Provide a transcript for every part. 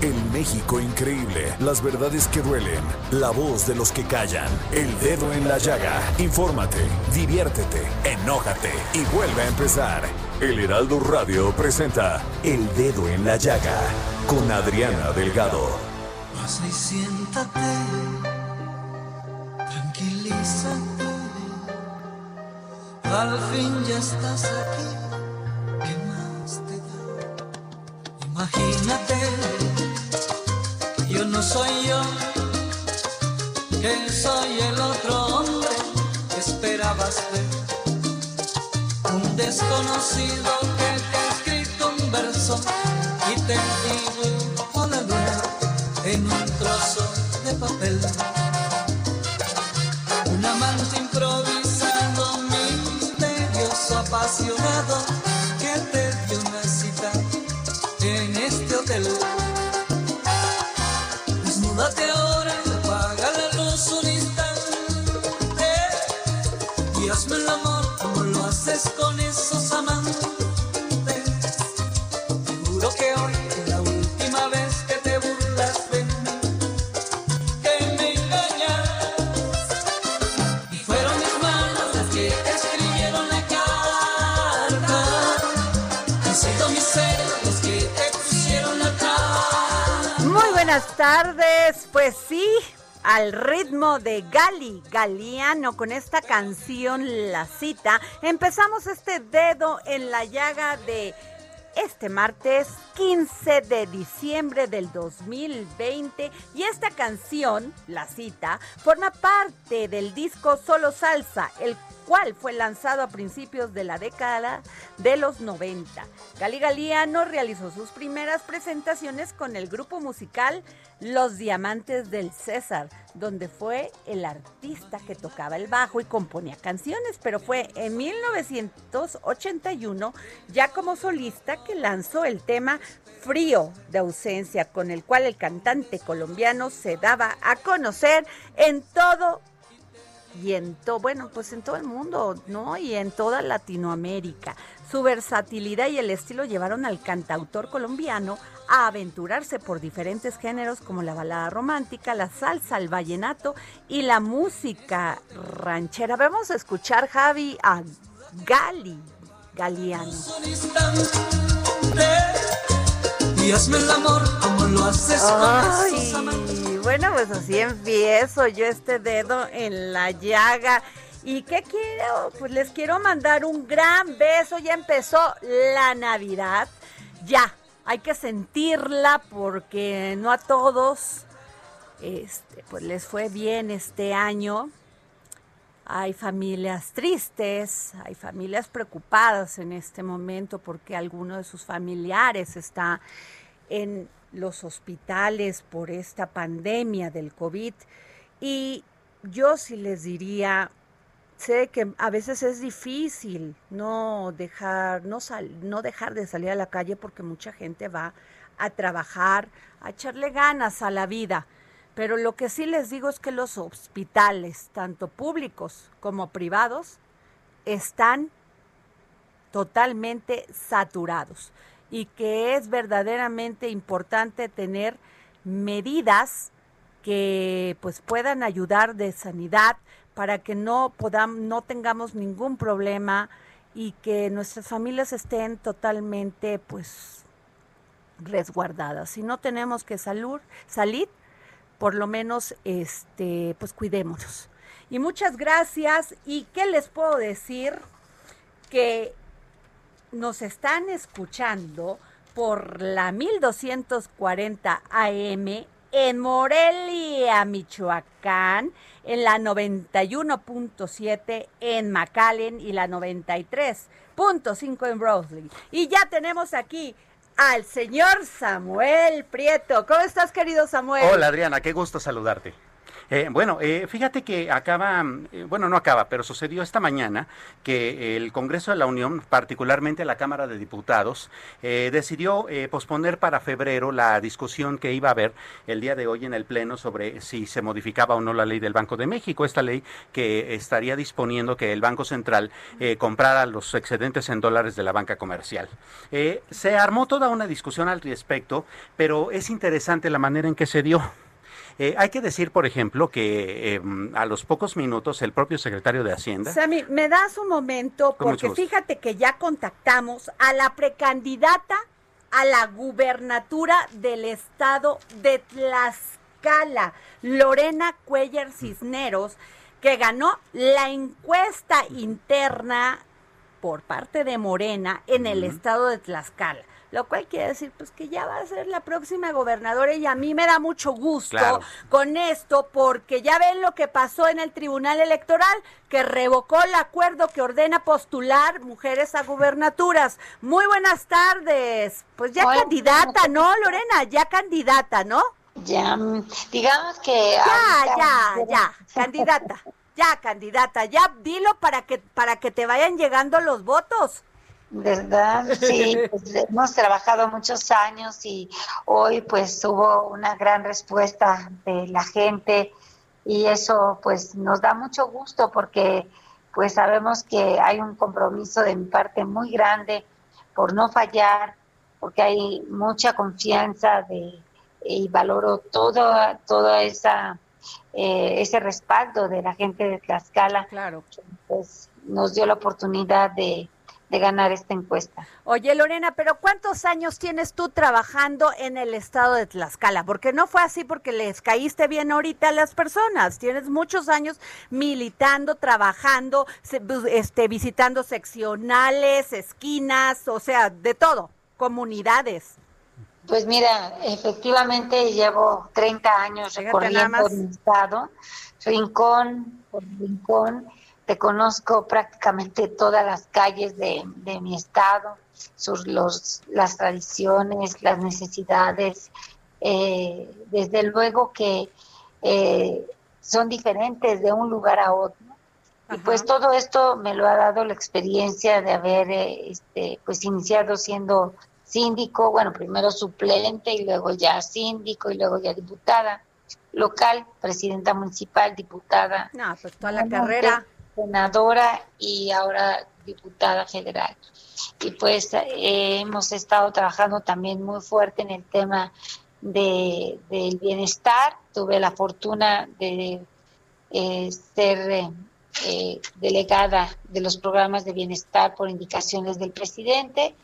El México increíble, las verdades que duelen, la voz de los que callan, el dedo en la llaga. Infórmate, diviértete, enójate y vuelve a empezar. El Heraldo Radio presenta El Dedo en la Llaga con Adriana Delgado. Pasa y siéntate, tranquilízate. Al fin ya estás aquí, ¿qué más te da? Imagínate, no soy yo, que soy el otro hombre que esperabas ver. Un desconocido que te ha escrito un verso y te dibujo la luna en un trozo de papel. Un amante improvisado, misterioso, apasionado, y hazme el amor como lo haces con esos amantes. Seguro que hoy es la última vez que te burlas de mí, que me engañas. Y fueron mis manos las que escribieron la carta. Han sido mis celos los que te pusieron la cara. Muy buenas tardes, pues sí, al ritmo de Gali Galiano con esta canción La Cita, empezamos este dedo en la llaga de este martes 15 de diciembre del 2020 y esta canción, La Cita, forma parte del disco Solo Salsa, el cual fue lanzado a principios de la década de los 90. Gali Galiano realizó sus primeras presentaciones con el grupo musical Los Diamantes del César, donde fue el artista que tocaba el bajo y componía canciones, pero fue en 1981, ya como solista, que lanzó el tema Frío de ausencia, con el cual el cantante colombiano se daba a conocer en todo y en todo, bueno, pues en todo el mundo, ¿no? Y en toda Latinoamérica. Su versatilidad y el estilo llevaron al cantautor colombiano a aventurarse por diferentes géneros como la balada romántica, la salsa, el vallenato y la música ranchera. Vamos a escuchar, Javi, a Gali, Galiano. Y hazme el amor como lo haces. Ay, bueno, pues así empiezo yo este dedo en la llaga. ¿Y qué quiero? Pues les quiero mandar un gran beso. Ya empezó la Navidad. Ya, hay que sentirla porque no a todos este, pues les fue bien este año. Hay familias tristes, hay familias preocupadas en este momento porque alguno de sus familiares está en los hospitales por esta pandemia del COVID. Y yo sí les diría, sé que a veces es difícil no dejar, no, sal, no dejar de salir a la calle porque mucha gente va a trabajar, a echarle ganas a la vida. Pero lo que sí les digo es que los hospitales, tanto públicos como privados, están totalmente saturados y que es verdaderamente importante tener medidas que pues puedan ayudar de sanidad para que no podamos no tengamos ningún problema y que nuestras familias estén totalmente pues resguardadas. Si no tenemos que salur, salir, por lo menos este pues cuidémonos. Y muchas gracias y qué les puedo decir que nos están escuchando por la 1240 AM en Morelia, Michoacán, en la 91.7 en McAllen y la 93.5 en Rosley. Y ya tenemos aquí al señor Samuel Prieto. ¿Cómo estás, querido Samuel? Hola, Adriana, qué gusto saludarte. Eh, bueno, eh, fíjate que acaba, eh, bueno, no acaba, pero sucedió esta mañana que el Congreso de la Unión, particularmente la Cámara de Diputados, decidió posponer para febrero la discusión que iba a haber el día de hoy en el Pleno sobre si se modificaba o no la ley del Banco de México, esta ley que estaría disponiendo que el Banco Central comprara los excedentes en dólares de la banca comercial. se armó toda una discusión al respecto, pero es interesante la manera en que se dio. Eh, hay que decir, por ejemplo, que em, a los pocos minutos el propio secretario de Hacienda. Sammy, me das un momento, porque fíjate que ya contactamos a la precandidata a la gubernatura del estado de Tlaxcala, Lorena Cuellar Cisneros, que ganó la encuesta interna por parte de Morena en el estado de Tlaxcala lo cual quiere decir pues que ya va a ser la próxima gobernadora y a mí me da mucho gusto con esto porque ya ven lo que pasó en el Tribunal Electoral que revocó el acuerdo que ordena postular mujeres a gubernaturas. Muy buenas tardes. Pues ya candidata, ¿no, Lorena? Ya candidata, ¿no? Ya, digamos que ya, ya, ya, candidata. Ya, candidata, ya dilo para que para que te vayan llegando los votos. ¿Verdad? Sí, pues, hemos trabajado muchos años y hoy pues hubo una gran respuesta de la gente y eso pues nos da mucho gusto porque pues sabemos que hay un compromiso de mi parte muy grande por no fallar, porque hay mucha confianza de, y valoro toda, toda esa eh, ese respaldo de la gente de Tlaxcala. Claro. pues nos dio la oportunidad de de ganar esta encuesta. Oye, Lorena, pero ¿cuántos años tienes tú trabajando en el estado de Tlaxcala? Porque no fue así porque les caíste bien ahorita a las personas. Tienes muchos años militando, trabajando, este, visitando seccionales, esquinas, o sea, de todo, comunidades. Pues mira, efectivamente llevo 30 años recorriendo el estado, rincón por rincón, te conozco prácticamente todas las calles de, mi estado, sus, los, las tradiciones, las necesidades. Eh, desde luego que eh, son diferentes de un lugar a otro. Y pues todo esto me lo ha dado la experiencia de haber eh, este, pues iniciado siendo síndico, bueno, primero suplente y luego ya síndico y luego ya diputada local, presidenta municipal, diputada. No, pues toda la carrera senadora y ahora diputada federal. Y pues eh, hemos estado trabajando también muy fuerte en el tema de, del bienestar. Tuve la fortuna de eh, ser eh, delegada de los programas de bienestar por indicaciones del presidente.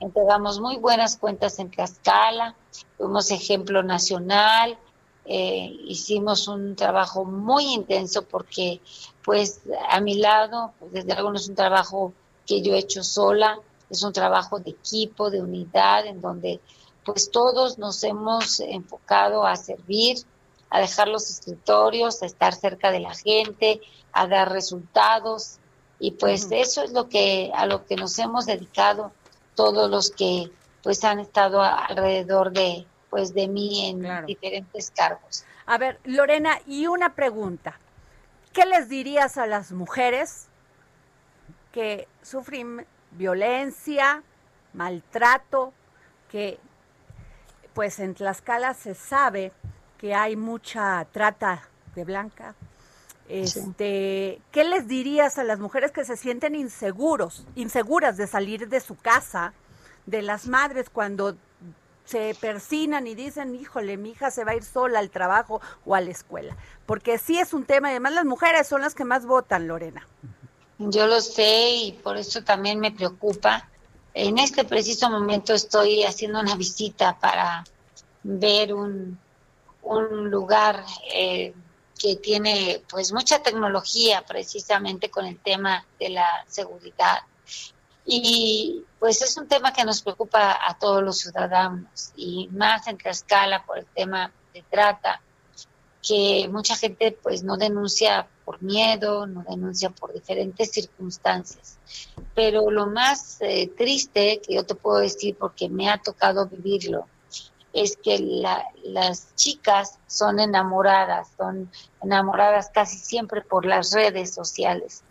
Entregamos muy buenas cuentas en Tlaxcala, fuimos ejemplo nacional, hicimos un trabajo muy intenso porque pues a mi lado, pues, desde luego no es un trabajo que yo he hecho sola, es un trabajo de equipo, de unidad, en donde pues todos nos hemos enfocado a servir, a dejar los escritorios, a estar cerca de la gente, a dar resultados. Y pues eso es lo que a lo que nos hemos dedicado todos los que pues han estado alrededor de pues de mí en diferentes cargos. A ver, Lorena, y una pregunta. ¿Qué les dirías a las mujeres que sufren violencia, maltrato, que pues en Tlaxcala se sabe que hay mucha trata de blanca? Este, ¿qué les dirías a las mujeres que se sienten inseguros, inseguras de salir de su casa, de las madres cuando se persinan y dicen, híjole, mi hija se va a ir sola al trabajo o a la escuela. Porque sí es un tema, y además las mujeres son las que más votan, Lorena. Yo lo sé y por eso también me preocupa. En este preciso momento estoy haciendo una visita para ver un, un lugar eh, que tiene pues mucha tecnología precisamente con el tema de la seguridad y pues es un tema que nos preocupa a todos los ciudadanos y más en Tlaxcala por el tema de trata, que mucha gente pues no denuncia por miedo, no denuncia por diferentes circunstancias. Pero lo más eh, triste que yo te puedo decir, porque me ha tocado vivirlo, es que las chicas son enamoradas, son enamoradas casi siempre por las redes sociales,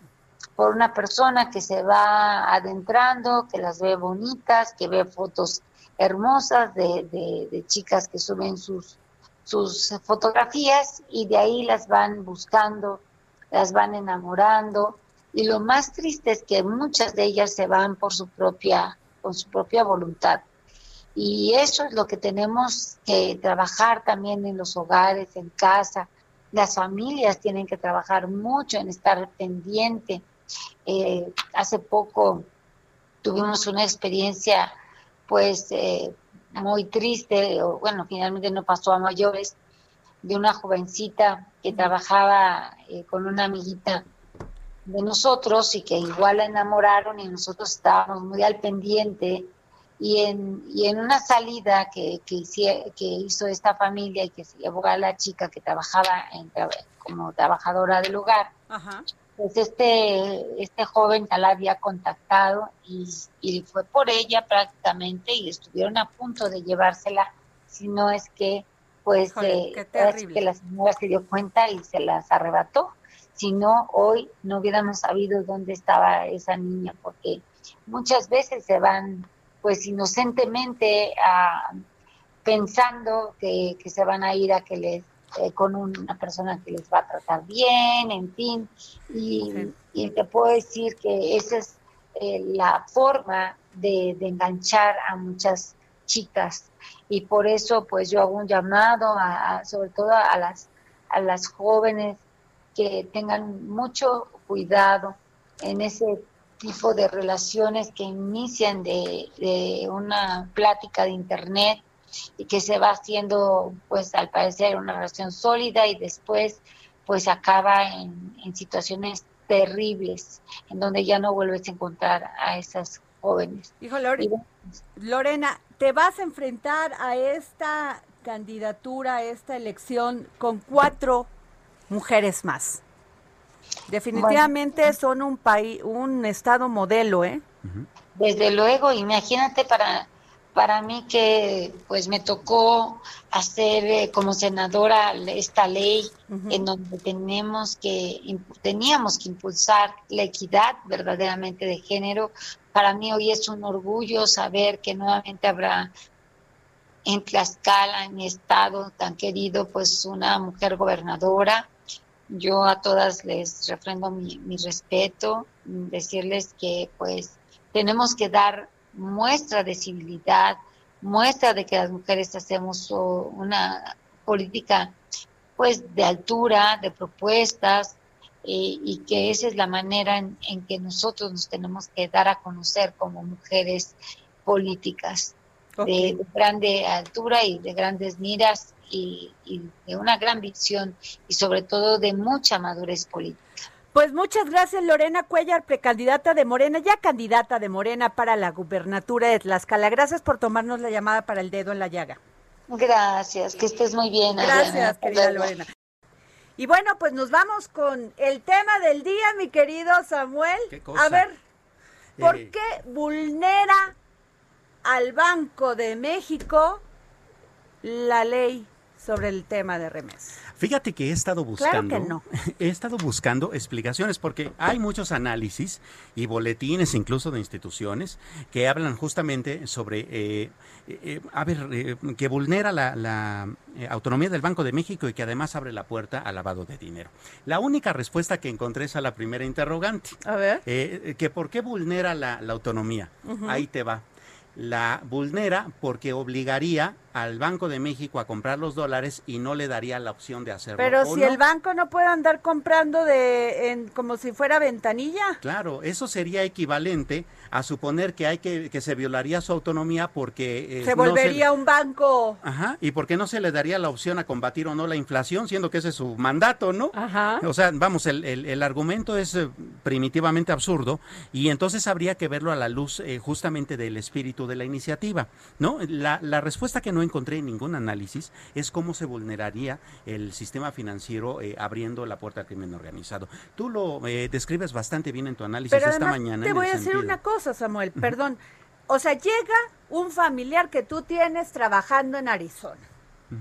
por una persona que se va adentrando, que las ve bonitas, que ve fotos hermosas de, chicas que suben sus, sus fotografías y de ahí las van buscando, las van enamorando y lo más triste es que muchas de ellas se van por su propia, con su propia voluntad. Y eso es lo que tenemos que trabajar también en los hogares, en casa. Las familias tienen que trabajar mucho en estar pendiente. Eh, hace poco tuvimos una experiencia pues eh, muy triste, bueno, finalmente no pasó a mayores, de una jovencita que trabajaba eh, con una amiguita de nosotros y que igual la enamoraron y nosotros estábamos muy al pendiente. Y en, y en una salida que, que, que hizo esta familia y que se llevó a la chica que trabajaba como trabajadora del hogar, pues este, este joven ya la había contactado y, y, fue por ella prácticamente y estuvieron a punto de llevársela, si no es que pues eh, es que la señora se dio cuenta y se las arrebató. Si no, hoy no hubiéramos sabido dónde estaba esa niña, porque muchas veces se van pues inocentemente a, pensando que, se van a ir a que les eh, con una persona que les va a tratar bien, en fin, y, te puedo decir que esa es eh, la forma de, enganchar a muchas chicas. Y por eso pues yo hago un llamado a, sobre todo a las a las jóvenes que tengan mucho cuidado en ese tipo de relaciones que inician de, una plática de internet y que se va haciendo, pues al parecer, una relación sólida y después, pues acaba en, situaciones terribles, en donde ya no vuelves a encontrar a esas jóvenes. Hijo Lorena, te vas a enfrentar a esta candidatura, a esta elección con cuatro mujeres más. Definitivamente son un país, un estado modelo, ¿eh? Desde luego, imagínate para para mí que pues me tocó hacer eh, como senadora esta ley en donde tenemos que teníamos que impulsar la equidad verdaderamente de género. Para mí hoy es un orgullo saber que nuevamente habrá en Tlaxcala, en mi estado tan querido, pues una mujer gobernadora yo a todas les refrendo mi, respeto, decirles que pues tenemos que dar muestra de civilidad, muestra de que las mujeres hacemos una política pues de altura, de propuestas, eh, y que esa es la manera en, que nosotros nos tenemos que dar a conocer como mujeres políticas de, grande altura y de grandes miras y, de una gran visión y sobre todo de mucha madurez política. Pues muchas gracias Lorena Cuellar, precandidata de Morena, ya candidata de Morena para la gubernatura de Tlaxcala. Gracias por tomarnos la llamada para el dedo en la llaga. Gracias, que estés muy bien. Gracias, querida Lorena. Y bueno, pues nos vamos con el tema del día, mi querido Samuel. A ver, ¿por eh. qué vulnera al Banco de México la ley sobre el tema de remesas. Fíjate que he estado buscando, he estado buscando explicaciones porque hay muchos análisis y boletines incluso de instituciones que hablan justamente sobre, eh, eh, a ver, eh, que vulnera la, autonomía del Banco de México y que además abre la puerta al lavado de dinero. La única respuesta que encontré es a la primera interrogante. A ver. que por qué vulnera la, autonomía. Ahí te va la vulnera porque obligaría al Banco de México a comprar los dólares y no le daría la opción de hacerlo. Pero si el banco no puede andar comprando de en, como si fuera ventanilla. Claro, eso sería equivalente a suponer que hay que que se violaría su autonomía porque eh, se volvería un banco. Ajá, y porque no se le daría la opción a combatir o no la inflación, siendo que ese es su mandato, ¿no? Ajá. O sea, vamos, el, el, argumento es eh, primitivamente absurdo y entonces habría que verlo a la luz eh, justamente del espíritu de la iniciativa, ¿no? La, la respuesta que no encontré ningún análisis es cómo se vulneraría el sistema financiero eh, abriendo la puerta al crimen organizado. Tú lo eh, describes bastante bien en tu análisis Pero esta mañana. te voy a decir sentido- una cosa, Samuel, perdón. O sea, llega un familiar que tú tienes trabajando en Arizona.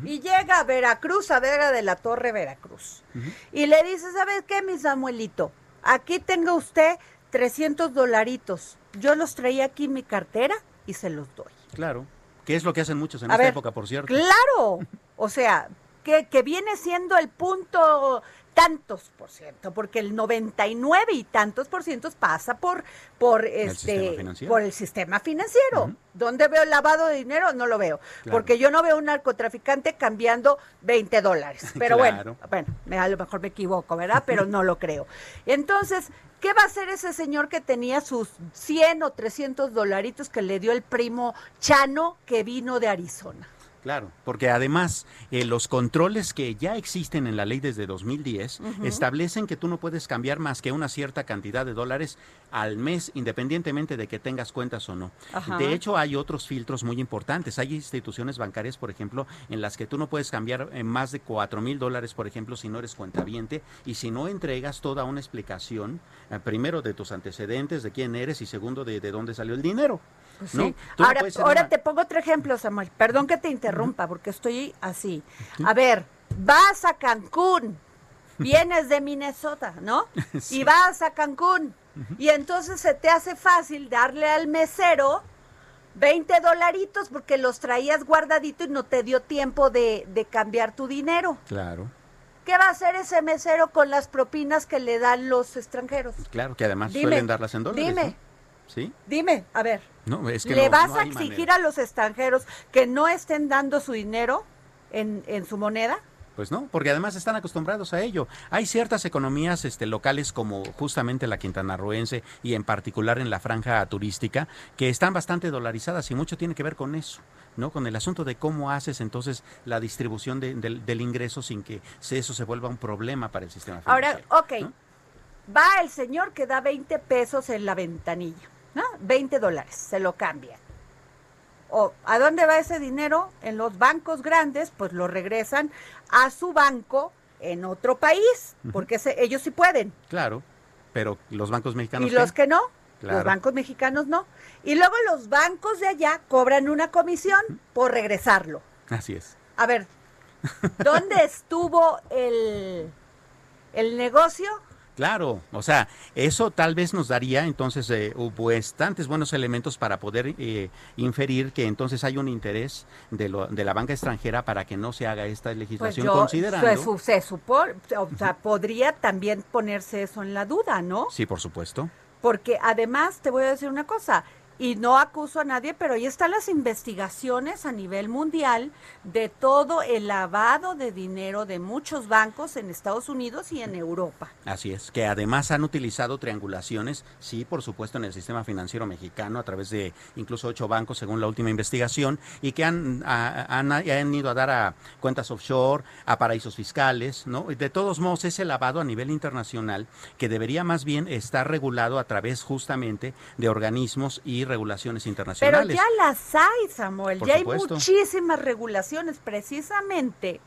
Y llega a Veracruz, a Vera de la Torre, Veracruz. Y le dice, ¿sabes qué, mi Samuelito? Aquí tenga usted 300 dolaritos. Yo los traía aquí en mi cartera y se los doy. Claro, que es lo que hacen muchos en A esta ver, época, por cierto. Claro. O sea, que, que viene siendo el punto tantos por ciento, porque el 99 y tantos por cientos pasa por por este financiero. por el sistema financiero. Ujú. ¿Dónde veo lavado de dinero? No lo veo, Claro. porque yo no veo un narcotraficante cambiando 20 dólares. Pero Claro. bueno, bueno, a lo mejor me equivoco, ¿verdad? Pero no lo creo. Entonces, ¿qué va a hacer ese señor que tenía sus 100 o 300 dolaritos que le dio el primo Chano que vino de Arizona? Claro, porque además eh, los controles que ya existen en la ley desde 2010 establecen que tú no puedes cambiar más que una cierta cantidad de dólares al mes, independientemente de que tengas cuentas o no. Ajá. De hecho, hay otros filtros muy importantes. Hay instituciones bancarias, por ejemplo, en las que tú no puedes cambiar en más de 4 mil dólares, por ejemplo, si no eres cuentaviente y si no entregas toda una explicación, eh, primero de tus antecedentes, de quién eres y segundo de, de dónde salió el dinero. Pues ¿no? sí. No Ahora, ahora una- te pongo otro ejemplo, Samuel. Perdón que te interrumpa, porque estoy así. A ver, vas a Cancún, vienes de Minnesota, ¿no? Y vas a Cancún. Y entonces se te hace fácil darle al mesero 20 dolaritos porque los traías guardadito y no te dio tiempo de, de cambiar tu dinero. Claro, ¿Qué va a hacer ese mesero con las propinas que le dan los extranjeros? claro, que además Dime, suelen darlas en dólares. dime. ¿no? ¿Sí? Dime, a ver. No, es que ¿Le no- vas no a exigir manera. a los extranjeros que no estén dando su dinero en, en su moneda? Pues no, porque además están acostumbrados a ello. Hay ciertas economías este, locales como justamente la quintanarroense y en particular en la franja turística que están bastante dolarizadas y mucho tiene que ver con eso. ¿no? Con el asunto de cómo haces entonces la distribución de- del, del ingreso sin que eso se vuelva un problema para el sistema Ahora, financiero. ok, ¿no? va el señor que da 20 pesos en la ventanilla, ¿no? 20 dólares, se lo cambia. O, ¿A dónde va ese dinero? En los bancos grandes, pues lo regresan a su banco en otro país, porque ellos sí pueden. Claro, pero los bancos mexicanos... Y los que no, Claro. los bancos mexicanos no. Y luego los bancos de allá cobran una comisión por regresarlo. Así es. A ver, ¿dónde estuvo el, el negocio? Claro, o sea, eso tal vez nos daría entonces eh, bastantes buenos elementos para poder eh, inferir que entonces hay un interés de, lo- de la banca extranjera para que no se haga esta Pues legislación yo, considerando. se supone, o sea, podría también ponerse eso en la duda, ¿no? Sí, por supuesto. Porque además te voy a decir una cosa, y no acuso a nadie, pero ahí están las investigaciones a nivel mundial de todo el lavado de dinero de muchos bancos en Estados Unidos y en Europa. Así es, que además han utilizado triangulaciones, sí, por supuesto, en el sistema financiero mexicano a través de incluso ocho bancos, según la última investigación, y que han, a- han, han ido a dar a cuentas offshore, a paraísos fiscales, ¿no? De todos modos, ese lavado a nivel internacional que debería más bien estar regulado a través justamente de organismos y regulaciones Pero internacionales. ya las hay, Samuel, Por ya supuesto. hay muchísimas regulaciones. Precisamente,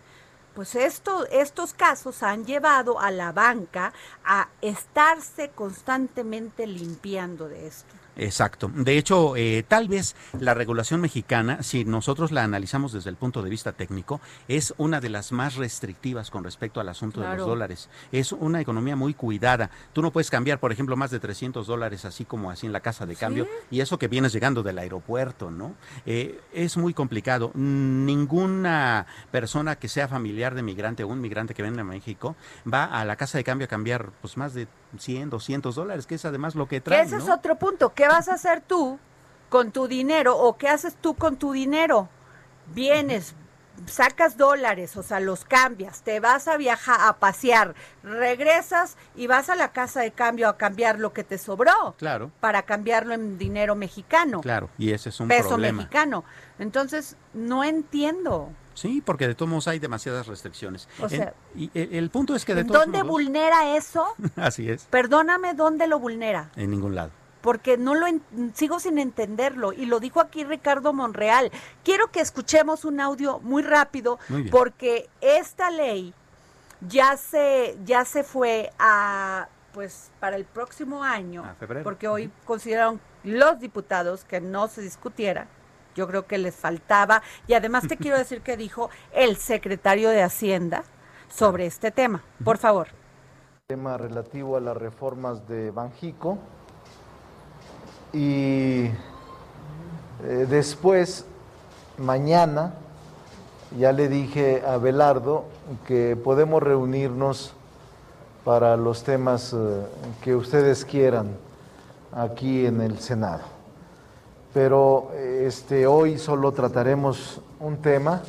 pues esto, estos casos han llevado a la banca a estarse constantemente limpiando de esto. Exacto. De hecho, eh, tal vez la regulación mexicana, si nosotros la analizamos desde el punto de vista técnico, es una de las más restrictivas con respecto al asunto de los dólares. Es una economía muy cuidada. Tú no puedes cambiar, por ejemplo, más de 300 dólares así como así en la casa de cambio. Y eso que vienes llegando del aeropuerto, ¿no? Eh, es muy complicado. Ninguna persona que sea familiar de migrante o un migrante que venga a México va a la casa de cambio a cambiar pues más de 100, 200 dólares, que es además lo que trae. ese es otro punto. ¿Qué vas a hacer tú con tu dinero o qué haces tú con tu dinero? Vienes, sacas dólares, o sea, los cambias, te vas a viajar, a pasear, regresas y vas a la casa de cambio a cambiar lo que te sobró Claro. para cambiarlo en dinero mexicano, Claro, y ese es un peso problema. mexicano. Entonces, no entiendo. Sí, porque de todos modos hay demasiadas restricciones. O sea, y el, el punto es que de ¿En todos dónde modos, vulnera eso? así es, Perdóname, ¿dónde lo vulnera? en ningún lado. porque no lo sigo sin entenderlo y lo dijo aquí Ricardo Monreal. Quiero que escuchemos un audio muy rápido porque esta ley ya se ya se fue a pues para el próximo año, porque hoy consideraron los diputados que no se discutiera. Yo creo que les faltaba y además te quiero decir que dijo el secretario de Hacienda sobre este tema. Por favor. Tema relativo a las reformas de Banjico y eh, después, mañana, ya le dije a Belardo que podemos reunirnos para los temas eh, que ustedes quieran aquí en el Senado. Pero este, hoy solo trataremos un tema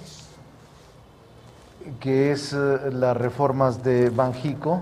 que es eh, las reformas de Banjico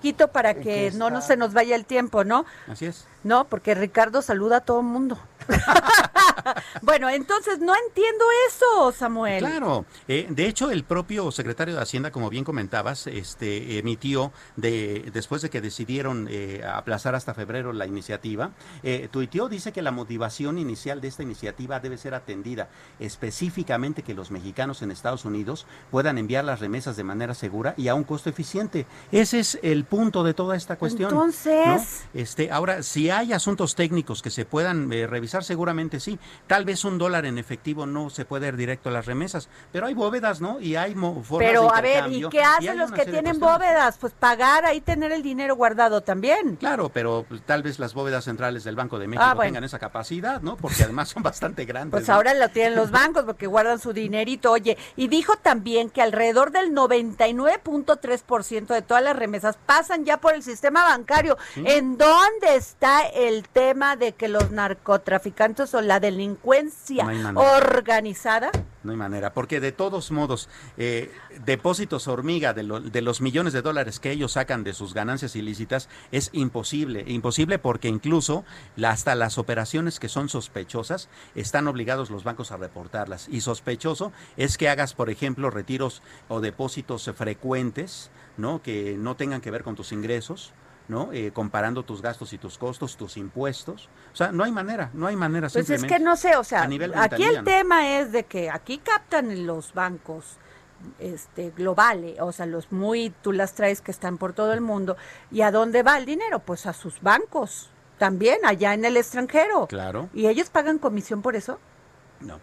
Quito para que, no, no se nos vaya el tiempo, ¿no? Así es. No, porque Ricardo saluda a todo el mundo. bueno, entonces no entiendo eso, Samuel. Claro, eh, de hecho el propio secretario de Hacienda, como bien comentabas, este emitió de después de que decidieron eh, aplazar hasta febrero la iniciativa, eh, tuiteó dice que la motivación inicial de esta iniciativa debe ser atendida específicamente que los mexicanos en Estados Unidos puedan enviar las remesas de manera segura y a un costo eficiente. Ese es el punto de toda esta cuestión. Entonces, este, ahora si hay asuntos técnicos que se puedan revisar seguramente sí. Tal vez un dólar en efectivo no se puede ir directo a las remesas, pero hay bóvedas, ¿no? Y hay formas Pero a ver, ¿y qué hacen los que tienen bóvedas? Pues pagar ahí tener el dinero guardado también. Claro, pero pues, tal vez las bóvedas centrales del Banco de México ah, tengan esa capacidad, ¿no? Porque además son bastante grandes. Pues ahora lo tienen los bancos porque guardan su dinerito. Oye, y dijo también que alrededor del 99.3% de todas las remesas pasan ya por el sistema bancario. ¿En dónde está el tema de que los narcotraficantes o la delincuencia organizada? No hay manera, porque de todos modos, eh, depósitos hormiga de, de, los millones de dólares que ellos sacan de sus ganancias ilícitas es imposible. Imposible porque incluso hasta las operaciones que son sospechosas están obligados los bancos a reportarlas. Y sospechoso es que hagas, por ejemplo, retiros o depósitos frecuentes, ¿no? Que no tengan que ver con tus ingresos ¿no? Eh, comparando tus gastos y tus costos, tus impuestos. O sea, no hay manera, no hay manera. Pues es que no sé, o sea, aquí el tema es de que aquí captan los bancos este globales, o sea, los muy, tú las traes que están por todo el mundo, ¿y a dónde va el dinero? Pues a sus bancos, también allá en el extranjero. Claro. ¿Y ellos pagan comisión por eso? No.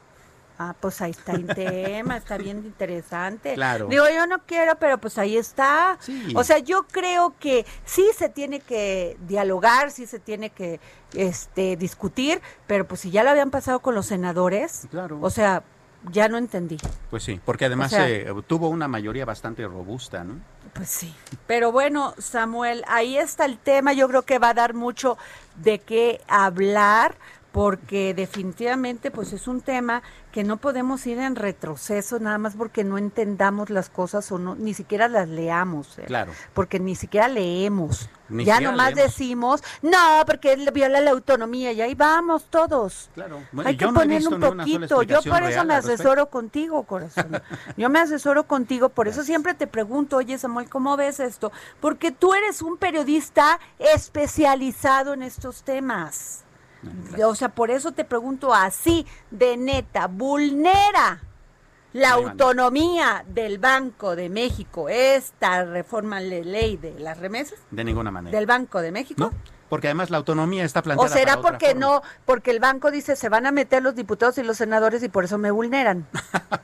Ah, pues ahí está el tema, está bien interesante. Claro. Digo, yo no quiero, pero pues ahí está. O sea, yo creo que sí se tiene que dialogar, sí se tiene que este discutir, pero pues si ya lo habían pasado con los senadores, claro. o sea, ya no entendí. Pues sí, porque además eh, tuvo una mayoría bastante robusta, ¿no? Pues sí. Pero bueno, Samuel, ahí está el tema. Yo creo que va a dar mucho de qué hablar porque definitivamente pues es un tema que no podemos ir en retroceso nada más porque no entendamos las cosas o no ni siquiera las leamos ¿eh? claro. porque ni siquiera leemos. Ya nomás decimos no porque él viola la autonomía y ahí vamos todos. Claro. Hay que ponerle un poquito. Yo por eso me asesoro contigo corazón. Yo me asesoro contigo por eso siempre te pregunto oye Samuel cómo ves esto porque tú eres un periodista especializado en estos temas o sea, por eso te pregunto así, de neta, vulnera la autonomía del Banco de México esta reforma de ley de las remesas? De ninguna manera. ¿Del Banco de México? Porque además la autonomía está planteada. ¿O será porque no, porque el banco dice se van a meter los diputados y los senadores y por eso me vulneran?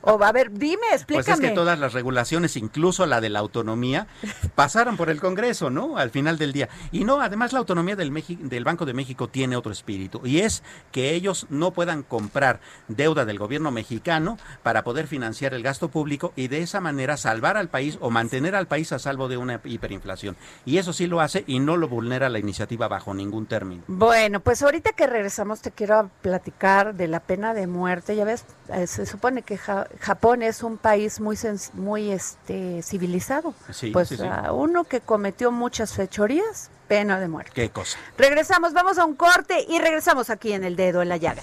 o a ver, dime, explícame. Pues es que todas las regulaciones, incluso la de la autonomía, pasaron por el Congreso, ¿no? Al final del día. Y no, además la autonomía del, del Banco de México tiene otro espíritu y es que ellos no puedan comprar deuda del gobierno mexicano para poder financiar el gasto público y de esa manera salvar al país o mantener al país a salvo de una hiperinflación. Y eso sí lo hace y no lo vulnera la iniciativa bajo ningún término. Bueno, pues ahorita que regresamos te quiero platicar de la pena de muerte. Ya ves, eh, se supone que Japón es un país muy muy este civilizado. Sí, pues uno que cometió muchas fechorías, pena de muerte. Qué cosa. Regresamos, vamos a un corte y regresamos aquí en el dedo en la llaga.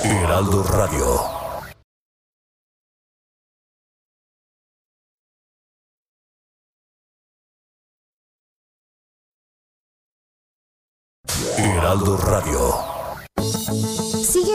Heraldo Radio.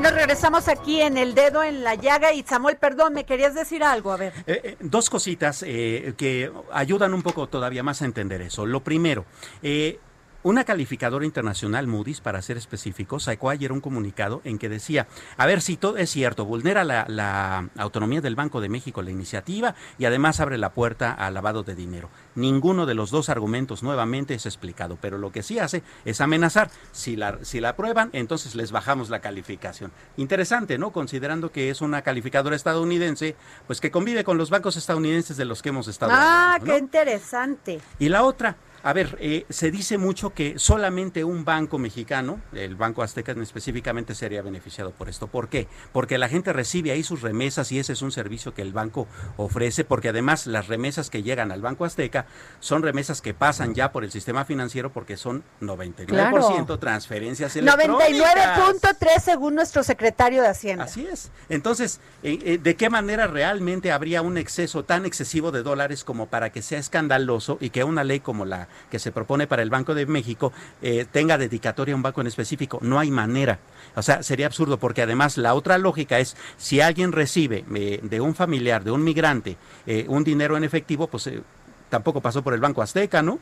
Bueno, regresamos aquí en el dedo en la llaga y Samuel, perdón, me querías decir algo, a ver. Eh, eh, dos cositas eh, que ayudan un poco todavía más a entender eso. Lo primero, eh, una calificadora internacional, Moody's, para ser específicos, sacó ayer un comunicado en que decía, a ver si todo es cierto, vulnera la, la autonomía del Banco de México la iniciativa y además abre la puerta al lavado de dinero. Ninguno de los dos argumentos nuevamente es explicado, pero lo que sí hace es amenazar. Si la, si la aprueban, entonces les bajamos la calificación. Interesante, ¿no? Considerando que es una calificadora estadounidense, pues que convive con los bancos estadounidenses de los que hemos estado Ah, hablando, qué ¿no? interesante. Y la otra, a ver, eh, se dice mucho que solamente un banco mexicano, el Banco Azteca específicamente, sería beneficiado por esto. ¿Por qué? Porque la gente recibe ahí sus remesas y ese es un servicio que el banco ofrece, porque además las remesas que llegan al Banco Azteca son remesas que pasan ya por el sistema financiero porque son 99% transferencias electrónicas. 99.3 según nuestro secretario de Hacienda. Así es. Entonces, eh, eh, ¿de qué manera realmente habría un exceso tan excesivo de dólares como para que sea escandaloso y que una ley como la que se propone para el Banco de México eh, tenga dedicatoria a un banco en específico? No hay manera. O sea, sería absurdo porque además la otra lógica es si alguien recibe eh, de un familiar, de un migrante, eh, un dinero en efectivo, pues tampoco pasó por el Banco Azteca, ¿no?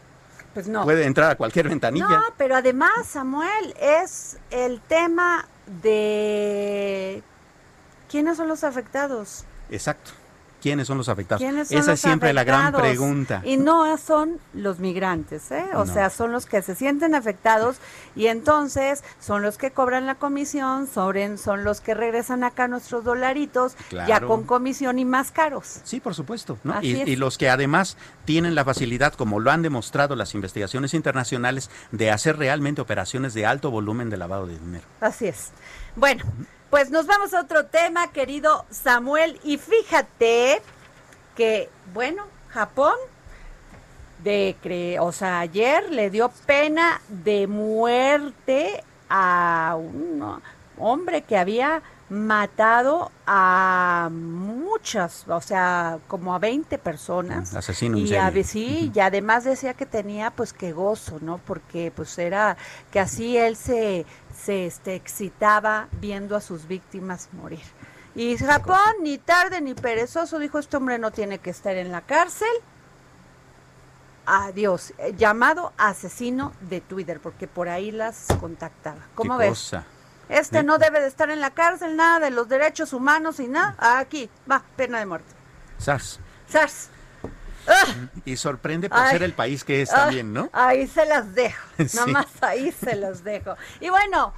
Pues no. Puede entrar a cualquier ventanilla. No, pero además, Samuel, es el tema de quiénes son los afectados. Exacto. ¿Quiénes son los afectados? ¿Quiénes son Esa los es siempre la gran pregunta. Y no son los migrantes, ¿eh? O No. sea, son los que se sienten afectados y entonces son los que cobran la comisión, son, son los que regresan acá nuestros dolaritos, ya con comisión y más caros. Sí, por supuesto. y los que además tienen la facilidad, como lo han demostrado las investigaciones internacionales, de hacer realmente operaciones de alto volumen de lavado de dinero. Así es. Bueno, pues nos vamos a otro tema, querido Samuel. Y fíjate que, bueno, Japón, de o sea, ayer le dio pena de muerte a un hombre que había matado a muchas, o sea, como a 20 personas. Asesino y a sí, y además decía que tenía pues que gozo, ¿no? Porque pues era que así él se, se este, excitaba viendo a sus víctimas morir. Y Japón, ni tarde ni perezoso, dijo, este hombre no tiene que estar en la cárcel. Adiós, eh, llamado asesino de Twitter, porque por ahí las contactaba. ¿Cómo ¿Qué ves? cosa? Este no debe de estar en la cárcel, nada de los derechos humanos y nada. Aquí, va, pena de muerte. SARS. ¡Sars! ¡Ah! Y sorprende por Ay. ser el país que es Ah, también, ¿no? Ahí se las dejo. Sí. Nada más ahí se las dejo. Y bueno,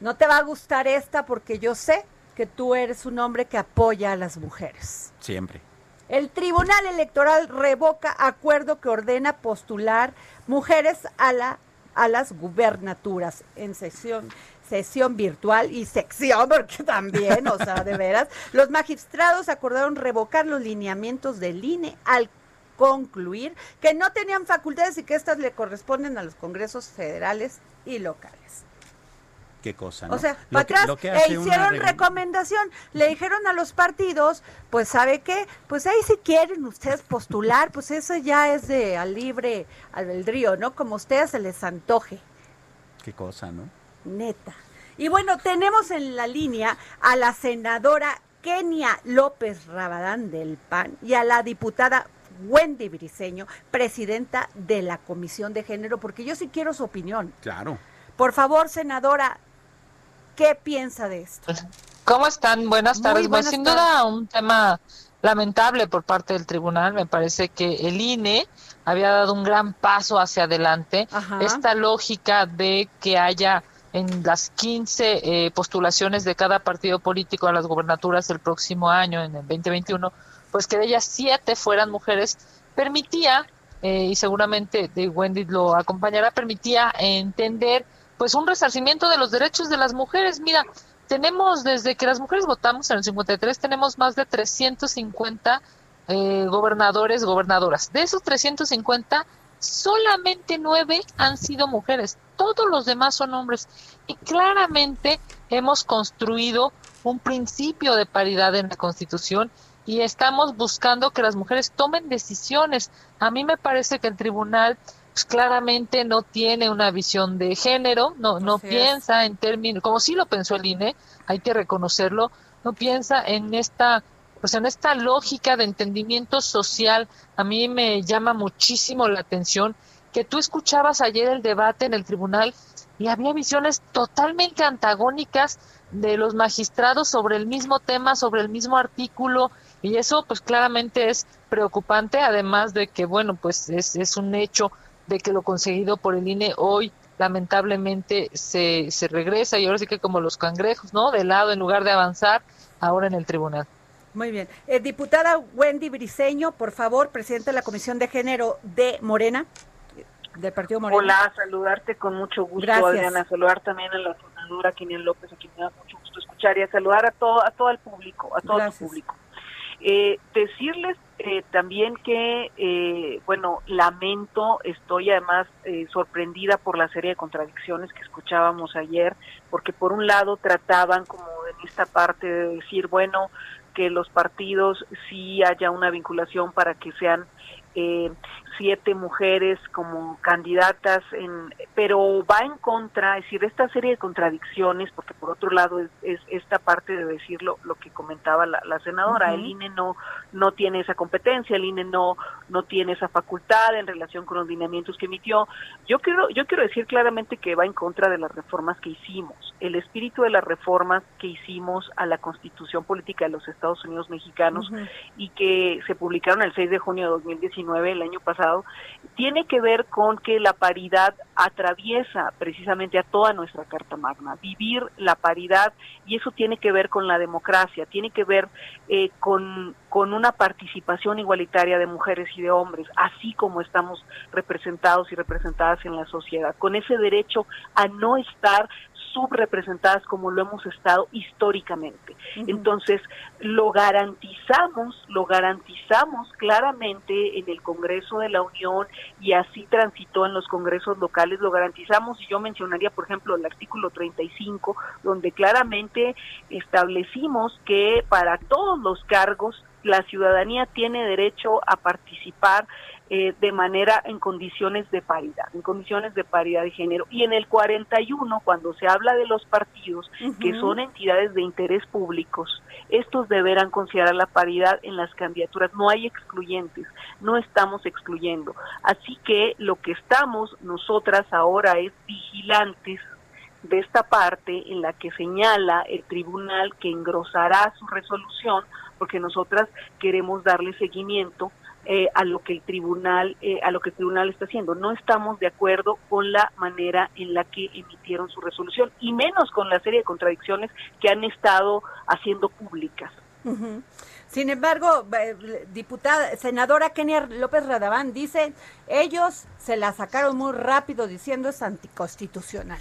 no te va a gustar esta porque yo sé que tú eres un hombre que apoya a las mujeres. Siempre. El Tribunal Electoral revoca acuerdo que ordena postular mujeres a la a las gubernaturas en sesión sesión virtual y sección porque también, o sea, de veras, los magistrados acordaron revocar los lineamientos del INE al concluir que no tenían facultades y que estas le corresponden a los congresos federales y locales. Qué cosa, ¿no? O sea, Lo para que- atrás lo que e hace hicieron re- recomendación. Le dijeron a los partidos, pues ¿sabe qué? Pues ahí si quieren ustedes postular, pues eso ya es de al libre albedrío, ¿no? Como a ustedes se les antoje, Qué cosa, ¿no? Neta. Y bueno, tenemos en la línea a la senadora Kenia López Rabadán del PAN y a la diputada Wendy Briseño, presidenta de la Comisión de Género, porque yo sí quiero su opinión. Claro. Por favor, senadora, ¿qué piensa de esto? ¿Cómo están? Buenas Muy tardes. Pues, buenas sin tardes. duda un tema lamentable por parte del tribunal. Me parece que el INE había dado un gran paso hacia adelante. Ajá. Esta lógica de que haya en las 15 eh, postulaciones de cada partido político a las gobernaturas del próximo año, en el 2021, pues que de ellas siete fueran mujeres, permitía, eh, y seguramente de Wendy lo acompañará, permitía entender pues un resarcimiento de los derechos de las mujeres. Mira, tenemos desde que las mujeres votamos en el 53, tenemos más de 350 eh, gobernadores, gobernadoras. De esos 350, solamente nueve han sido mujeres. Todos los demás son hombres. Y claramente hemos construido un principio de paridad en la Constitución y estamos buscando que las mujeres tomen decisiones. A mí me parece que el tribunal pues, claramente no tiene una visión de género, no, no Así es. piensa en términos, como sí lo pensó el INE, hay que reconocerlo, no piensa en esta pues en esta lógica de entendimiento social, a mí me llama muchísimo la atención que tú escuchabas ayer el debate en el tribunal y había visiones totalmente antagónicas de los magistrados sobre el mismo tema, sobre el mismo artículo, y eso pues claramente es preocupante, además de que, bueno, pues es, es un hecho de que lo conseguido por el INE hoy lamentablemente se, se regresa y ahora sí que como los cangrejos, ¿no? De lado en lugar de avanzar, ahora en el tribunal. Muy bien. Eh, diputada Wendy Briseño, por favor, presidenta de la Comisión de Género de Morena, del Partido Morena. Hola, saludarte con mucho gusto, Gracias. Adriana, saludar también a la senadora Kenia López, a quien me da mucho gusto escuchar, y a saludar a todo, a todo el público, a todo Gracias. el público. Eh, decirles eh, también que, eh, bueno, lamento, estoy además eh, sorprendida por la serie de contradicciones que escuchábamos ayer, porque por un lado trataban como en esta parte de decir, bueno, que los partidos sí haya una vinculación para que sean eh, siete mujeres como candidatas, en, pero va en contra, es decir, esta serie de contradicciones, porque por otro lado es, es esta parte de decirlo lo que comentaba la, la senadora, Ujú. el INE no no tiene esa competencia, el INE no no tiene esa facultad en relación con los lineamientos que emitió. Yo quiero yo quiero decir claramente que va en contra de las reformas que hicimos. El espíritu de las reformas que hicimos a la Constitución Política de los Estados Unidos Mexicanos y que se publicaron el 6 de junio de 2019, el año pasado, tiene que ver con que la paridad atraviesa precisamente a toda nuestra Carta Magna. Vivir la paridad, y eso tiene que ver con la democracia, tiene que ver eh, con, con una participación igualitaria de mujeres y de hombres, así como estamos representados y representadas en la sociedad, con ese derecho a no estar subrepresentadas como lo hemos estado históricamente. Entonces, lo garantizamos, lo garantizamos claramente en el Congreso de la Unión y así transitó en los congresos locales, lo garantizamos y yo mencionaría, por ejemplo, el artículo 35, donde claramente establecimos que para todos los cargos la ciudadanía tiene derecho a participar eh, de manera en condiciones de paridad, en condiciones de paridad de género. Y en el 41, cuando se habla de los partidos, que son entidades de interés públicos, estos deberán considerar la paridad en las candidaturas. No hay excluyentes, no estamos excluyendo. Así que lo que estamos nosotras ahora es vigilantes de esta parte en la que señala el tribunal que engrosará su resolución, porque nosotras queremos darle seguimiento eh, a lo que el tribunal eh, a lo que el tribunal está haciendo. No estamos de acuerdo con la manera en la que emitieron su resolución y menos con la serie de contradicciones que han estado haciendo públicas. Sin embargo, eh, diputada, senadora Kenia López Radaván dice, ellos se la sacaron muy rápido diciendo es anticonstitucional.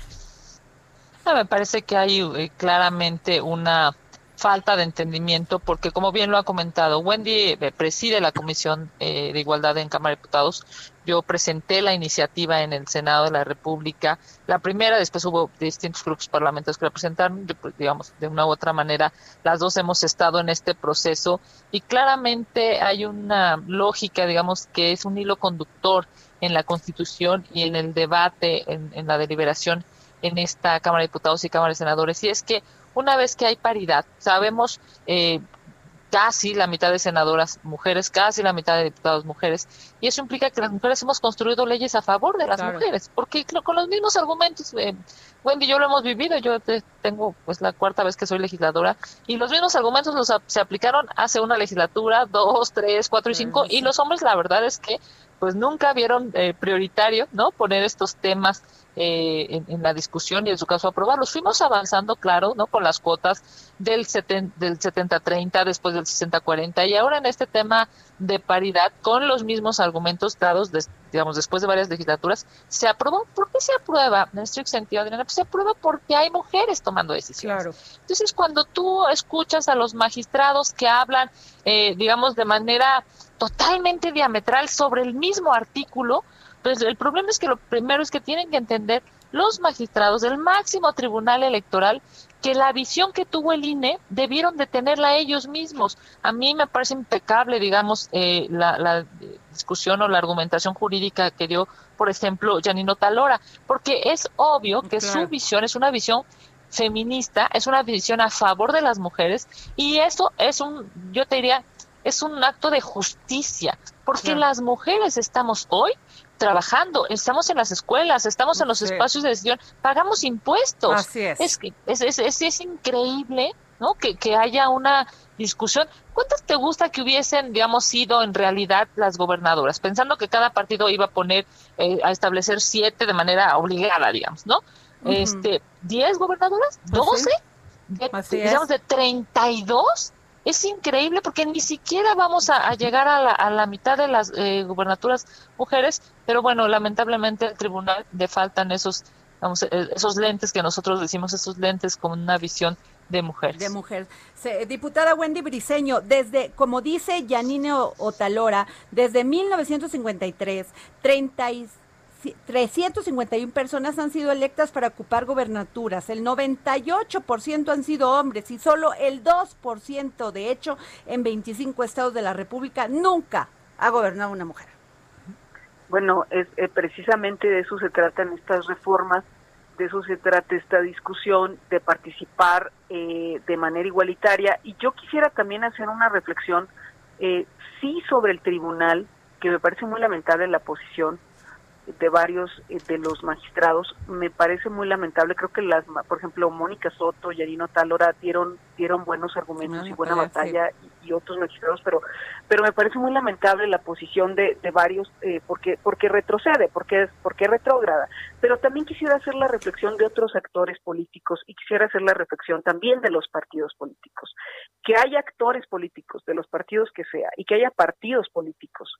Ah, Me parece que hay eh, claramente una falta de entendimiento porque como bien lo ha comentado Wendy eh, preside la comisión eh, de igualdad en Cámara de Diputados. Yo presenté la iniciativa en el Senado de la República. La primera después hubo distintos grupos parlamentarios que la presentaron. Yo, pues, digamos de una u otra manera las dos hemos estado en este proceso. Y claramente hay una lógica digamos que es un hilo conductor en la Constitución y en el debate en, en la deliberación en esta Cámara de Diputados y Cámara de Senadores, y es que una vez que hay paridad, sabemos eh, casi la mitad de senadoras mujeres, casi la mitad de diputados mujeres, y eso implica que las mujeres hemos construido leyes a favor de las mujeres, porque con los mismos argumentos, eh, Wendy yo lo hemos vivido, yo tengo pues la cuarta vez que soy legisladora, y los mismos argumentos los, se aplicaron hace una legislatura, dos, tres, cuatro y cinco, y los hombres la verdad es que pues nunca vieron eh, prioritario, ¿no? Poner estos temas eh, en, la discusión y en su caso aprobarlos. Fuimos avanzando, claro, ¿no? Con las cuotas del, del 70-30, después del 60-40 y ahora en este tema de paridad, con los mismos argumentos dados, digamos, después de varias legislaturas, se aprobó. ¿Por qué se aprueba? En estricto sentido, Adriana, pues se aprueba porque hay mujeres tomando decisiones. Claro. Entonces, cuando tú escuchas a los magistrados que hablan, eh, digamos, de manera totalmente diametral sobre el mismo artículo, pues el problema es que lo primero es que tienen que entender los magistrados del máximo tribunal electoral que la visión que tuvo el INE debieron de tenerla ellos mismos. A mí me parece impecable, digamos, eh, la, discusión o la argumentación jurídica que dio, por ejemplo, Janino Talora, porque es obvio que su visión es una visión feminista, es una visión a favor de las mujeres y eso es un, yo te diría, es un acto de justicia, porque las mujeres estamos hoy trabajando, estamos en las escuelas, estamos en los espacios de decisión, pagamos impuestos. Así es. Es, es, es, es increíble ¿no? Que, que haya una discusión. ¿Cuántas te gusta que hubiesen, digamos, sido en realidad las gobernadoras? Pensando que cada partido iba a poner, eh, a establecer siete de manera obligada, digamos, ¿no? Este, ¿diez gobernadoras? Pues ¿Doce? digamos, de treinta y dos es increíble porque ni siquiera vamos a, llegar a la, a la, mitad de las eh, gubernaturas mujeres, pero bueno, lamentablemente el tribunal le faltan esos, vamos, eh, esos lentes que nosotros decimos, esos lentes con una visión de mujeres. De mujer. diputada Wendy Briseño, desde, como dice Yanine Otalora, desde 1953, 36 351 personas han sido electas para ocupar gobernaturas, el 98% han sido hombres y solo el 2% de hecho en 25 estados de la República nunca ha gobernado una mujer. Bueno, es, eh, precisamente de eso se tratan estas reformas, de eso se trata esta discusión, de participar eh, de manera igualitaria. Y yo quisiera también hacer una reflexión, eh, sí, sobre el tribunal, que me parece muy lamentable la posición, de varios eh, de los magistrados me parece muy lamentable. Creo que las por ejemplo Mónica Soto y Arino Talora dieron dieron buenos argumentos y buena batalla y, otros magistrados pero pero me parece muy lamentable la posición de, de varios eh, porque porque retrocede porque es porque retrógrada. Pero también quisiera hacer la reflexión de otros actores políticos y quisiera hacer la reflexión también de los partidos políticos. Que haya actores políticos de los partidos que sea y que haya partidos políticos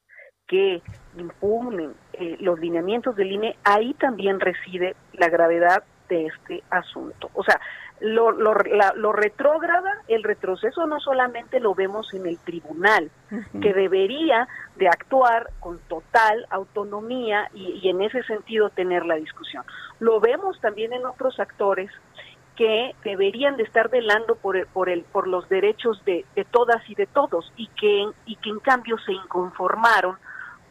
que impugnen eh, los lineamientos del INE, ahí también reside la gravedad de este asunto. O sea, lo, lo, lo retrógrada, el retroceso no solamente lo vemos en el tribunal, que debería de actuar con total autonomía y, y, en ese sentido tener la discusión. Lo vemos también en otros actores que deberían de estar velando por el, por el por los derechos de, de todas y de todos y que y que en cambio se inconformaron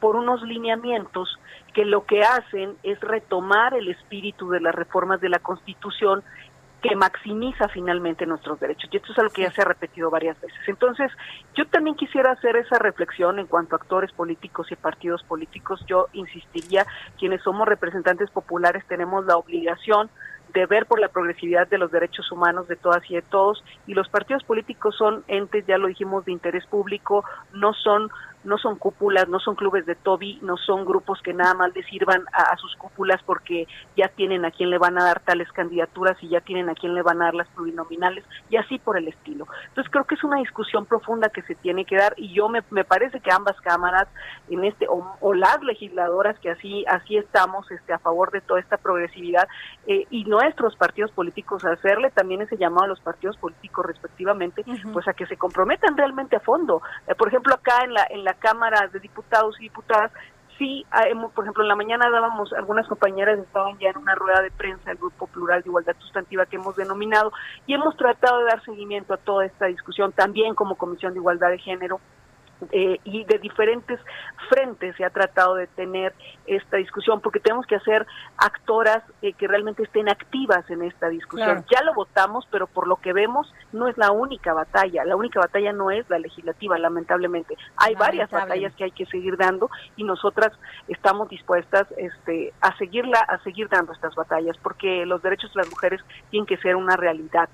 por unos lineamientos que lo que hacen es retomar el espíritu de las reformas de la Constitución que maximiza finalmente nuestros derechos. Y esto es algo que ya se ha repetido varias veces. Entonces, yo también quisiera hacer esa reflexión en cuanto a actores políticos y partidos políticos. Yo insistiría, quienes somos representantes populares tenemos la obligación de ver por la progresividad de los derechos humanos de todas y de todos y los partidos políticos son entes, ya lo dijimos, de interés público, no son no son cúpulas, no son clubes de Toby, no son grupos que nada más le sirvan a, sus cúpulas porque ya tienen a quién le van a dar tales candidaturas y ya tienen a quién le van a dar las plurinominales y así por el estilo. Entonces creo que es una discusión profunda que se tiene que dar y yo me, me parece que ambas cámaras en este o, las legisladoras que así así estamos este a favor de toda esta progresividad eh, y nuestros partidos políticos hacerle también ese llamado a los partidos políticos respectivamente pues a que se comprometan realmente a fondo. Eh, por ejemplo acá en la en la Cámara de Diputados y Diputadas, sí, ah, por ejemplo, en la mañana dábamos, algunas compañeras estaban ya en una rueda de prensa del Grupo Plural de Igualdad Sustantiva que hemos denominado y hemos tratado de dar seguimiento a toda esta discusión, también como Comisión de Igualdad de Género, eh, y de diferentes frentes se ha tratado de tener esta discusión, porque tenemos que hacer actoras eh, que realmente estén activas en esta discusión. Ya lo votamos, pero por lo que vemos no es la única batalla. La única batalla no es la legislativa, lamentablemente. Hay varias batallas que hay que seguir dando y nosotras estamos dispuestas este, a seguirla, a seguir dando estas batallas, porque los derechos de las mujeres tienen que ser una realidad.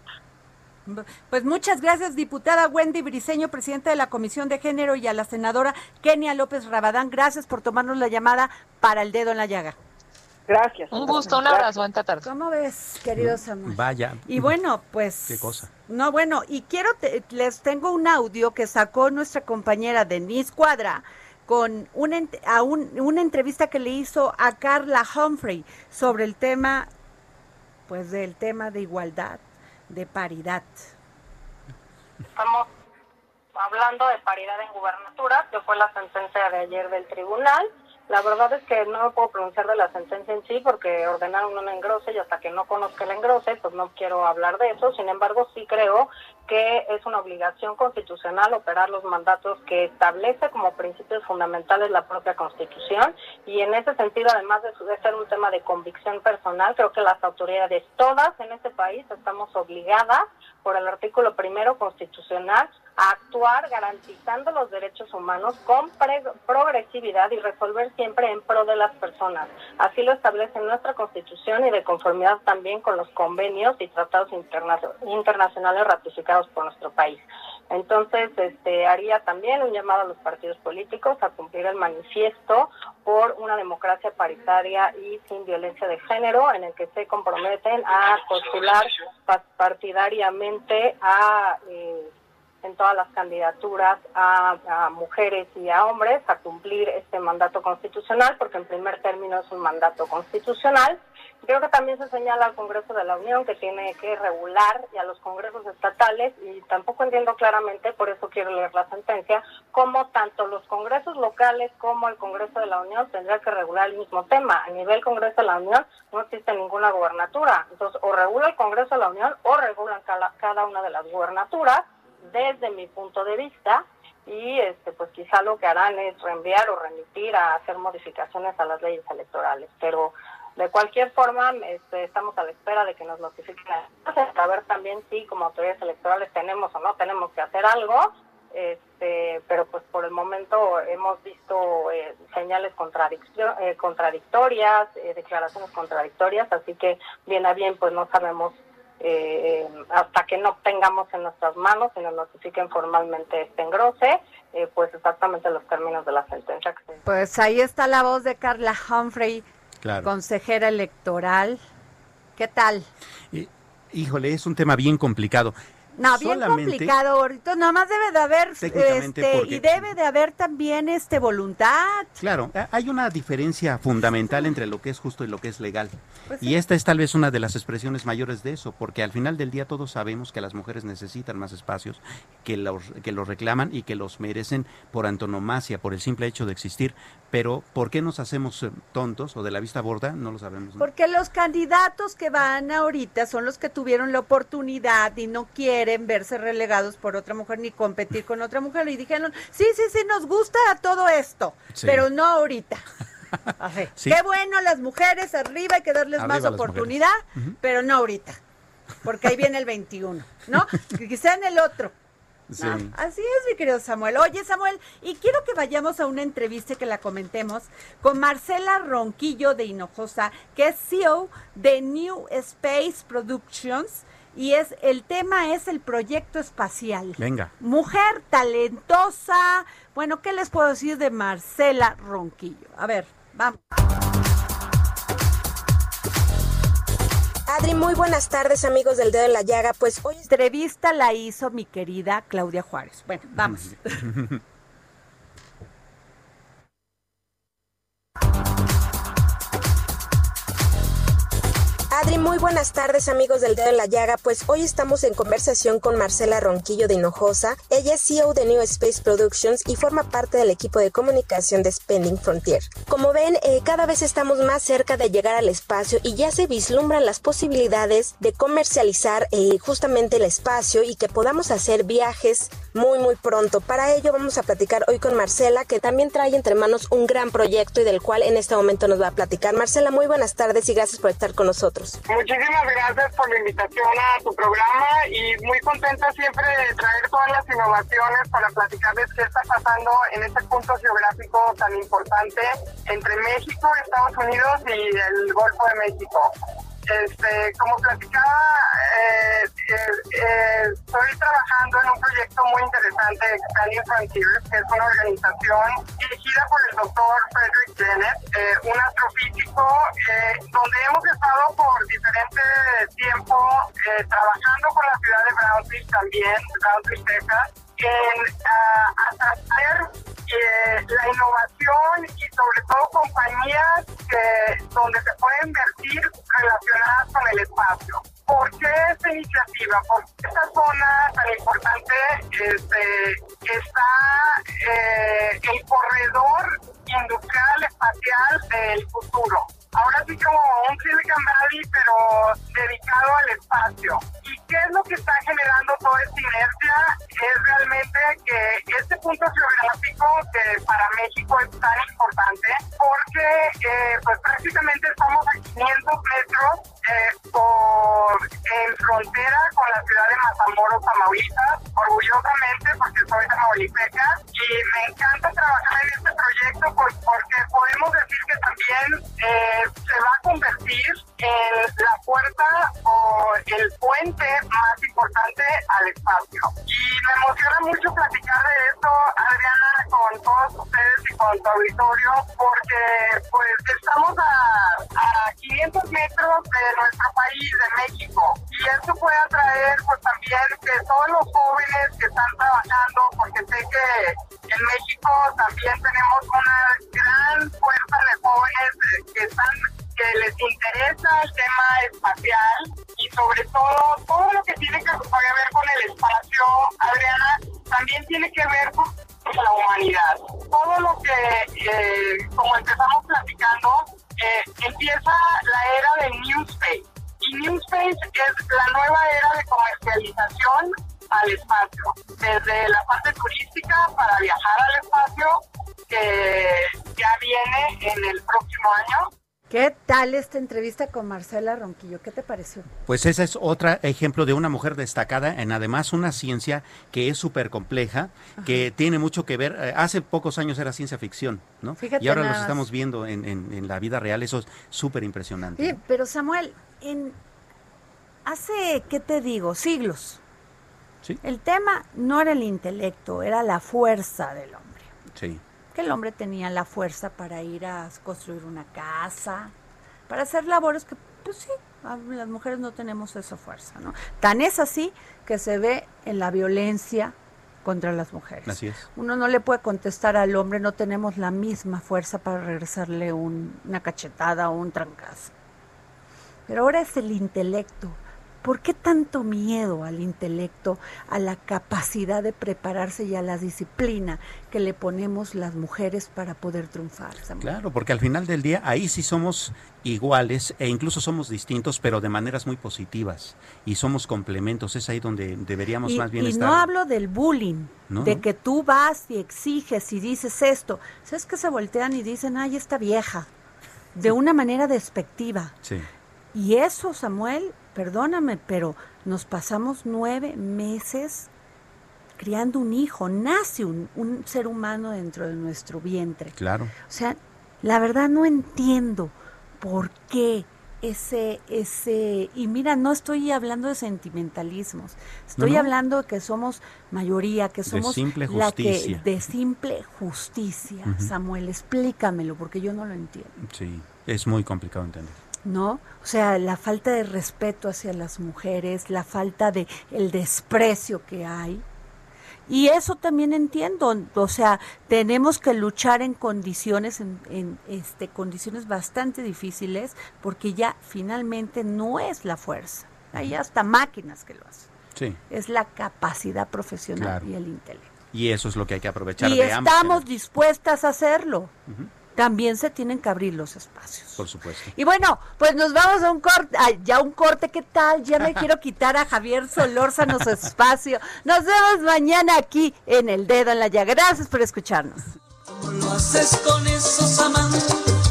Pues muchas gracias, diputada Wendy Briceño, presidenta de la Comisión de Género, y a la senadora Kenia López Rabadán. Gracias por tomarnos la llamada para el dedo en la llaga. Gracias. Un gusto, un abrazo, buena tarde. ¿Cómo ves, querido Samuel? Vaya. Y bueno, pues... Qué cosa. No, bueno, y quiero, les tengo un audio que sacó nuestra compañera Denise Cuadra con una, a una entrevista que le hizo a Carla Humphrey sobre el tema, pues del tema de igualdad de paridad. Estamos hablando de paridad en gubernatura, que fue la sentencia de ayer del tribunal. La verdad es que no puedo pronunciar de la sentencia en sí porque ordenaron un engrose y hasta que no conozca el engrose, pues no quiero hablar de eso. Sin embargo, sí creo que es una obligación constitucional operar los mandatos que establece como principios fundamentales la propia Constitución y en ese sentido, además de, ser un tema de convicción personal, creo que las autoridades todas en este país estamos obligadas por el artículo primero constitucional a actuar garantizando los derechos humanos con progresividad y resolver siempre en pro de las personas. Así lo establece nuestra Constitución y de conformidad también con los convenios y tratados internacionales ratificados por nuestro país. Entonces, este, haría también un llamado a los partidos políticos a cumplir el manifiesto por una democracia paritaria y sin violencia de género, en el que se comprometen a postular partidariamente a eh, en todas las candidaturas a, mujeres y a hombres a cumplir este mandato constitucional, porque en primer término es un mandato constitucional. Creo que también se señala al Congreso de la Unión que tiene que regular y a los congresos estatales, y tampoco entiendo claramente, por eso quiero leer la sentencia, cómo tanto los congresos locales como el Congreso de la Unión tendrá que regular el mismo tema. A nivel Congreso de la Unión no existe ninguna gobernatura. Entonces, o regula el Congreso de la Unión o regulan cada una de las gubernaturas desde mi punto de vista y este pues quizá lo que harán es reenviar o remitir a hacer modificaciones a las leyes electorales. Pero de cualquier forma este, estamos a la espera de que nos notifiquen a ver también si como autoridades electorales tenemos o no tenemos que hacer algo. Este pero pues por el momento hemos visto eh, señales eh, contradictorias eh, declaraciones contradictorias así que bien a bien pues no sabemos eh, hasta que no tengamos en nuestras manos y nos notifiquen formalmente este engrose, eh, pues exactamente los términos de la sentencia. Pues ahí está la voz de Carla Humphrey, consejera electoral. ¿Qué tal? híjole, es un tema bien complicado. No, bien complicado, ahorita nada más debe de haber este, y debe de haber también este voluntad. Claro, hay una diferencia fundamental entre lo que es justo y lo que es legal. Pues y esta es tal vez una de las expresiones mayores de eso, porque al final del día todos sabemos que las mujeres necesitan más espacios, que los que los reclaman y que los merecen por antonomasia, por el simple hecho de existir, pero ¿por qué nos hacemos eh, tontos o de la vista borda? No lo sabemos. Porque los candidatos que van ahorita son los que tuvieron la oportunidad y no quieren verse relegados por otra mujer ni competir con otra mujer y dijeron, sí, sí, sí, nos gusta todo esto, pero no ahorita. Qué bueno las mujeres arriba, hay que darles más oportunidad, pero no ahorita, porque ahí viene el 21, ¿no? Quizá en el otro así es, mi querido Samuel. Oye, Samuel, y quiero que vayamos a una entrevista que la comentemos con Marcela Ronquillo de Hinojosa, que es CEO de New Space Productions. Y es el tema es el proyecto espacial. Venga. Mujer talentosa. Bueno, ¿qué les puedo decir de Marcela Ronquillo? A ver, vamos. Adri, muy buenas tardes amigos del Dedo en la Llaga. Pues hoy entrevista la hizo mi querida Claudia Juárez. Bueno, vamos. Adri, muy buenas tardes amigos del Dedo en la Llaga. Pues hoy estamos en conversación con Marcela Ronquillo de Hinojosa. Ella es CEO de New Space Productions y forma parte del equipo de comunicación de Spending Frontier. Como ven, eh, cada vez estamos más cerca de llegar al espacio y ya se vislumbran las posibilidades de comercializar eh, justamente el espacio y que podamos hacer viajes muy muy pronto. Para ello vamos a platicar hoy con Marcela, que también trae entre manos un gran proyecto y del cual en este momento nos va a platicar. Marcela, muy buenas tardes y gracias por estar con nosotros. Muchísimas gracias por la invitación a tu programa y muy contenta siempre de traer todas las innovaciones para platicarles qué está pasando en este punto geográfico tan importante entre México, Estados Unidos y el Golfo de México. Este, como platicaba, eh, eh, eh, estoy trabajando en un proyecto muy interesante, Expanding Frontiers, que es una organización dirigida por el doctor Frederick Dennett, un astrofísico, donde hemos estado por diferente tiempo trabajando con la ciudad de Brownsville también, Brownsville, Texas, en uh, atraer la innovación y sobre todo compañías que, donde se puede invertir relacionadas con el espacio. ¿Por qué esta iniciativa? Porque esta zona tan importante este, está eh, el corredor industrial espacial del futuro. Ahora sí como un Silicon Valley, pero dedicado al espacio. ¿Y qué es lo que está generando toda esta inercia? Es realmente que este punto geográfico que para México es tan importante porque eh, pues prácticamente estamos a 500 metros eh, por, en frontera con la ciudad de Matamoros, Tamaulipas, orgullosamente porque soy tamaulipeca y me encanta trabajar en este proyecto pues, porque podemos decir que también eh, se va a convertir en la puerta o el puente más importante al espacio. Y me emociona mucho platicar de esto, Adriana, con todos ustedes y con tu auditorio, porque pues estamos a, a 500 metros de nuestro país, de México, y esto puede atraer pues también que todos los jóvenes que están trabajando, porque sé que en México también tenemos una gran fuerza de jóvenes que están que les interesa el tema espacial y sobre todo todo lo que tiene que ver con el espacio, Adriana, también tiene que ver con la humanidad. Todo lo que, eh, como empezamos platicando, eh, empieza la era del New Space. Y New Space es la nueva era de comercialización al espacio, desde la parte turística para viajar al espacio, que ya viene en el próximo año, ¿Qué tal esta entrevista con Marcela Ronquillo? ¿Qué te pareció? Pues ese es otro ejemplo de una mujer destacada en además una ciencia que es súper compleja, que tiene mucho que ver, eh, hace pocos años era ciencia ficción, ¿no? Fíjate y ahora los estamos viendo en, en- en la vida real, eso es súper impresionante. Sí, pero Samuel, en hace, ¿qué te digo? Siglos. Sí. El tema no era el intelecto, era la fuerza del hombre. Sí. Que el hombre tenía la fuerza para ir a construir una casa, para hacer labores que, pues sí, las mujeres no tenemos esa fuerza, ¿no? Tan es así que se ve en la violencia contra las mujeres. Así es. Uno no le puede contestar al hombre, no tenemos la misma fuerza para regresarle un- una cachetada o un trancazo. Pero ahora es el intelecto. ¿Por qué tanto miedo al intelecto, a la capacidad de prepararse y a la disciplina que le ponemos las mujeres para poder triunfar? Samuel? Claro, porque al final del día ahí sí somos iguales e incluso somos distintos, pero de maneras muy positivas y somos complementos. Es ahí donde deberíamos Y, más bien y estar. no hablo del bullying, No, de no. que tú vas y exiges y dices esto. ¿Sabes que se voltean y dicen, ay, esta vieja? De una manera despectiva. Sí. Y eso, Samuel, perdóname, pero nos pasamos nueve meses criando un hijo. Nace un, un ser humano dentro de nuestro vientre. Claro. O sea, la verdad no entiendo por qué ese, ese, y mira, no estoy hablando de sentimentalismos, estoy No, no. hablando de que somos mayoría, que De somos simple la que, justicia. de simple justicia. Samuel, explícamelo, porque yo no lo entiendo. Sí, es muy complicado entender. ¿No? O sea, la falta de respeto hacia las mujeres, la falta de el desprecio que hay. Y eso también entiendo, o sea, tenemos que luchar en condiciones, en, en, este, condiciones bastante difíciles, porque ya finalmente no es la fuerza, hay hasta máquinas que lo hacen, Sí. es la capacidad profesional Claro. y el intelecto. Y eso es lo que hay que aprovechar Y de ambos. estamos dispuestas a hacerlo. También se tienen que abrir los espacios. Por supuesto. Y bueno, pues nos vamos a un corte, ya un corte, ¿qué tal? Ya me quiero quitar a Javier Solórzano su espacio. Nos vemos mañana aquí en El Dedo en la Llaga. Gracias por escucharnos. ¿Cómo lo haces con esos amantes?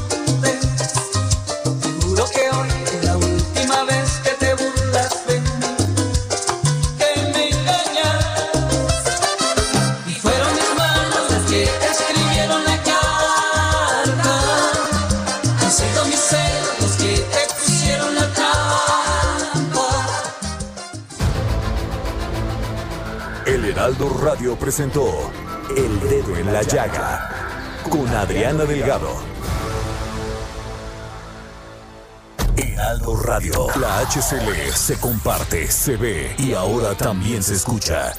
Radio presentó El Dedo en la Llaga con Adriana Delgado. Heraldo Radio, la HCL se comparte, se ve y ahora también se escucha.